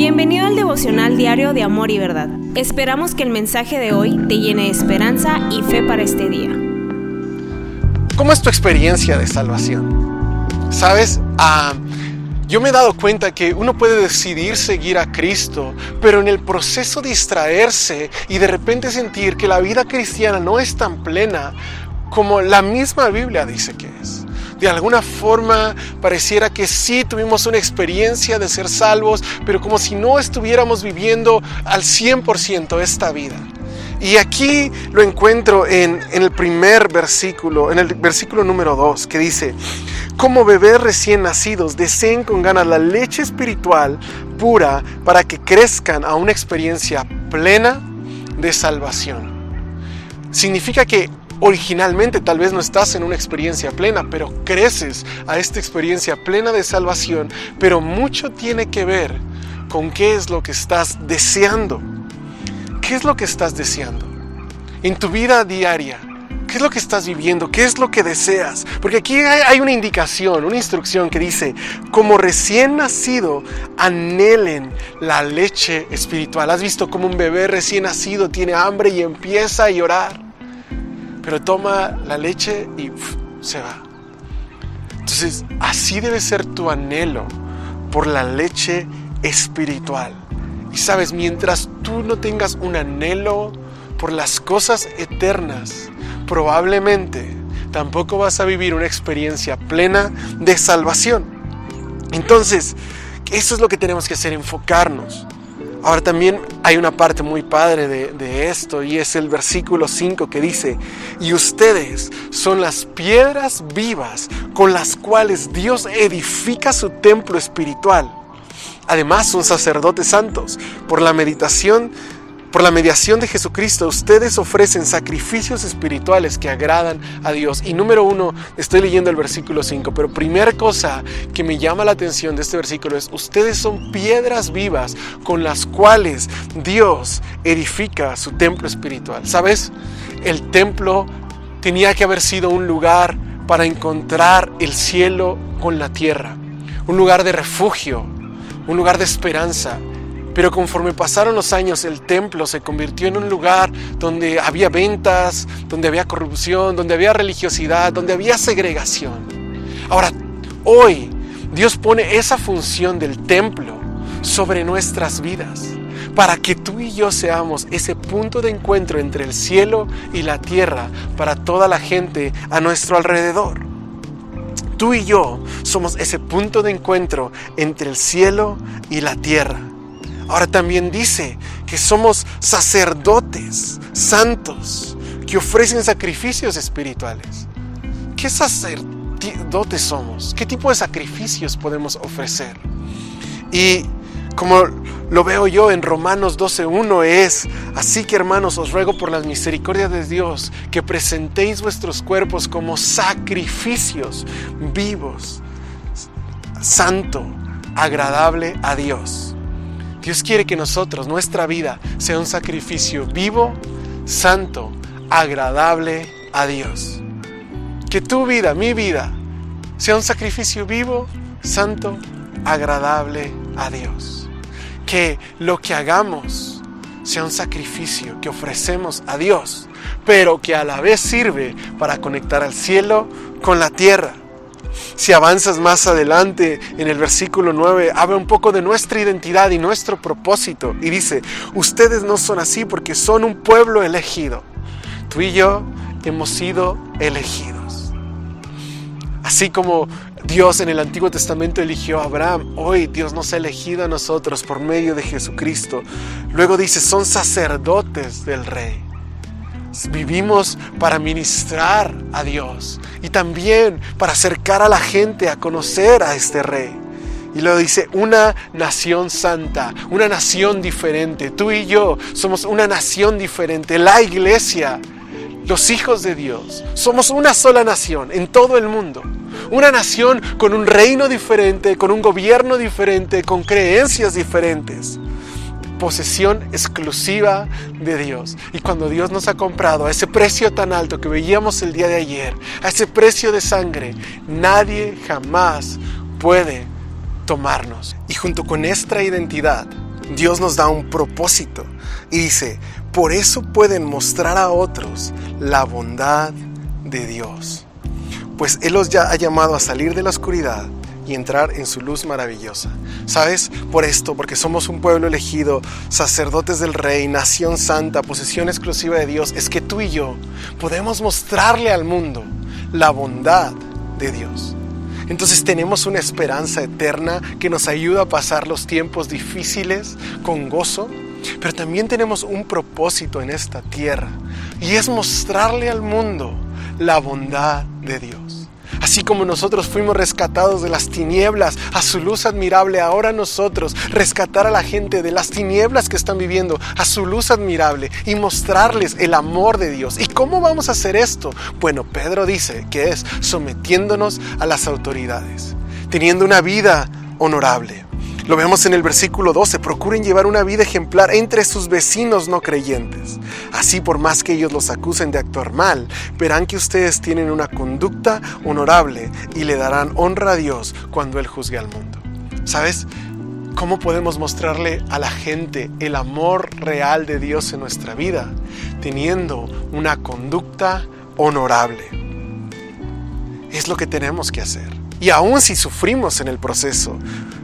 Bienvenido al devocional diario de Amor y Verdad. Esperamos que el mensaje de hoy te llene de esperanza y fe para este día. ¿Cómo es tu experiencia de salvación? Sabes, Ah, yo me he dado cuenta que uno puede decidir seguir a Cristo, pero en el proceso distraerse y de repente sentir que la vida cristiana no es tan plena como la misma Biblia dice que de alguna forma pareciera que sí tuvimos una experiencia de ser salvos, pero como si no estuviéramos viviendo al 100% esta vida. Y aquí lo encuentro en, el primer versículo, en el versículo número 2, que dice, como bebés recién nacidos deseen con ganas la leche espiritual pura para que crezcan a una experiencia plena de salvación. Significa que originalmente tal vez no estás en una experiencia plena, pero creces a esta experiencia plena de salvación, pero mucho tiene que ver con qué es lo que estás deseando. ¿Qué es lo que estás deseando? En tu vida diaria, ¿qué es lo que estás viviendo? ¿Qué es lo que deseas? Porque aquí hay una indicación, una instrucción que dice, como recién nacido, anhelen la leche espiritual. ¿Has visto como un bebé recién nacido tiene hambre y empieza a llorar? Pero toma la leche y se va. Entonces, así debe ser tu anhelo por la leche espiritual. Y sabes, mientras tú no tengas un anhelo por las cosas eternas, probablemente tampoco vas a vivir una experiencia plena de salvación. Entonces, eso es lo que tenemos que hacer, enfocarnos. Ahora también hay una parte muy padre de, esto y es el versículo 5 que dice, y ustedes son las piedras vivas con las cuales Dios edifica su templo espiritual. Además son sacerdotes santos por la meditación por la mediación de Jesucristo, ustedes ofrecen sacrificios espirituales que agradan a Dios. Y número uno, estoy leyendo el versículo 5, pero primera cosa que me llama la atención de este versículo es, ustedes son piedras vivas con las cuales Dios edifica su templo espiritual. ¿Sabes? El templo tenía que haber sido un lugar para encontrar el cielo con la tierra, un lugar de refugio, un lugar de esperanza, pero conforme pasaron los años, el templo se convirtió en un lugar donde había ventas, donde había corrupción, donde había religiosidad, donde había segregación. Ahora, hoy Dios pone esa función del templo sobre nuestras vidas para que tú y yo seamos ese punto de encuentro entre el cielo y la tierra para toda la gente a nuestro alrededor. Tú y yo somos ese punto de encuentro entre el cielo y la tierra. Ahora también dice que somos sacerdotes santos que ofrecen sacrificios espirituales. ¿Qué sacerdotes somos? ¿Qué tipo de sacrificios podemos ofrecer? Y como lo veo yo en Romanos 12.1 es, así que hermanos os ruego por las misericordias de Dios que presentéis vuestros cuerpos como sacrificios vivos, santo, agradable a Dios. Dios quiere que nosotros, nuestra vida, sea un sacrificio vivo, santo, agradable a Dios. Que tu vida, mi vida, sea un sacrificio vivo, santo, agradable a Dios. Que lo que hagamos sea un sacrificio que ofrecemos a Dios, pero que a la vez sirve para conectar al cielo con la tierra si avanzas más adelante en el versículo 9, habla un poco de nuestra identidad y nuestro propósito. Y dice, ustedes no son así porque son un pueblo elegido. Tú y yo hemos sido elegidos. Así como Dios en el Antiguo Testamento eligió a Abraham, hoy Dios nos ha elegido a nosotros por medio de Jesucristo. Luego dice, son sacerdotes del rey. Vivimos para ministrar a Dios y también para acercar a la gente a conocer a este rey. Y lo dice, una nación santa, una nación diferente. Tú y yo somos una nación diferente. La iglesia, los hijos de Dios, somos una sola nación en todo el mundo. Una nación con un reino diferente, con un gobierno diferente, con creencias diferentes posesión exclusiva de Dios. Y cuando Dios nos ha comprado a ese precio tan alto que veíamos el día de ayer, a ese precio de sangre, nadie jamás puede tomarnos. Y junto con nuestra identidad Dios nos da un propósito y dice, por eso pueden mostrar a otros la bondad de Dios. Pues Él los ya ha llamado a salir de la oscuridad y entrar en su luz maravillosa. ¿Sabes? Por esto, porque somos un pueblo elegido, sacerdotes del Rey, nación santa, posesión exclusiva de Dios, es que tú y yo podemos mostrarle al mundo la bondad de Dios. Entonces tenemos una esperanza eterna que nos ayuda a pasar los tiempos difíciles con gozo, pero también tenemos un propósito en esta tierra y es mostrarle al mundo la bondad de Dios. Así como nosotros fuimos rescatados de las tinieblas a su luz admirable, ahora nosotros rescatar a la gente de las tinieblas que están viviendo a su luz admirable y mostrarles el amor de Dios. ¿Y cómo vamos a hacer esto? Bueno, Pedro dice que es sometiéndonos a las autoridades, teniendo una vida honorable. Lo vemos en el versículo 12, procuren llevar una vida ejemplar entre sus vecinos no creyentes. Así por más que ellos los acusen de actuar mal, verán que ustedes tienen una conducta honorable y le darán honra a Dios cuando Él juzgue al mundo. ¿Sabes? ¿Cómo podemos mostrarle a la gente el amor real de Dios en nuestra vida? Teniendo una conducta honorable. Es lo que tenemos que hacer. Y aun si sufrimos en el proceso,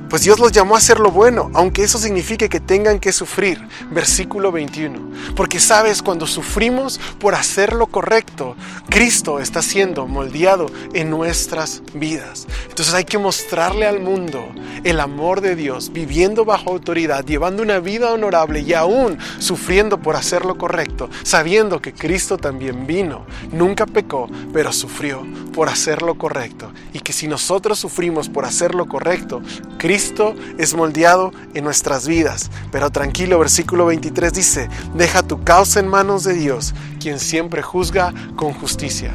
pues Dios los llamó a hacer lo bueno, aunque eso signifique que tengan que sufrir. Versículo 21. Porque sabes, cuando sufrimos por hacer lo correcto, Cristo está siendo moldeado en nuestras vidas. Entonces hay que mostrarle al mundo el amor de Dios, viviendo bajo autoridad, llevando una vida honorable y aún sufriendo por hacer lo correcto, sabiendo que Cristo también vino, nunca pecó, pero sufrió por hacer lo correcto. Y que si nosotros sufrimos por hacer lo correcto, Cristo Cristo es moldeado en nuestras vidas. Pero tranquilo, versículo 23 dice, deja tu causa en manos de Dios, quien siempre juzga con justicia.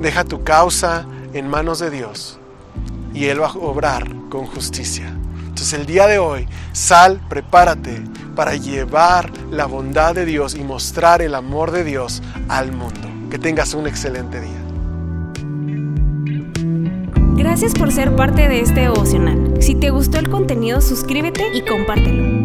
Deja tu causa en manos de Dios y Él va a obrar con justicia. Entonces el día de hoy, sal, prepárate para llevar la bondad de Dios y mostrar el amor de Dios al mundo. Que tengas un excelente día. Gracias por ser parte de este devocional. Si te gustó el contenido, suscríbete y compártelo.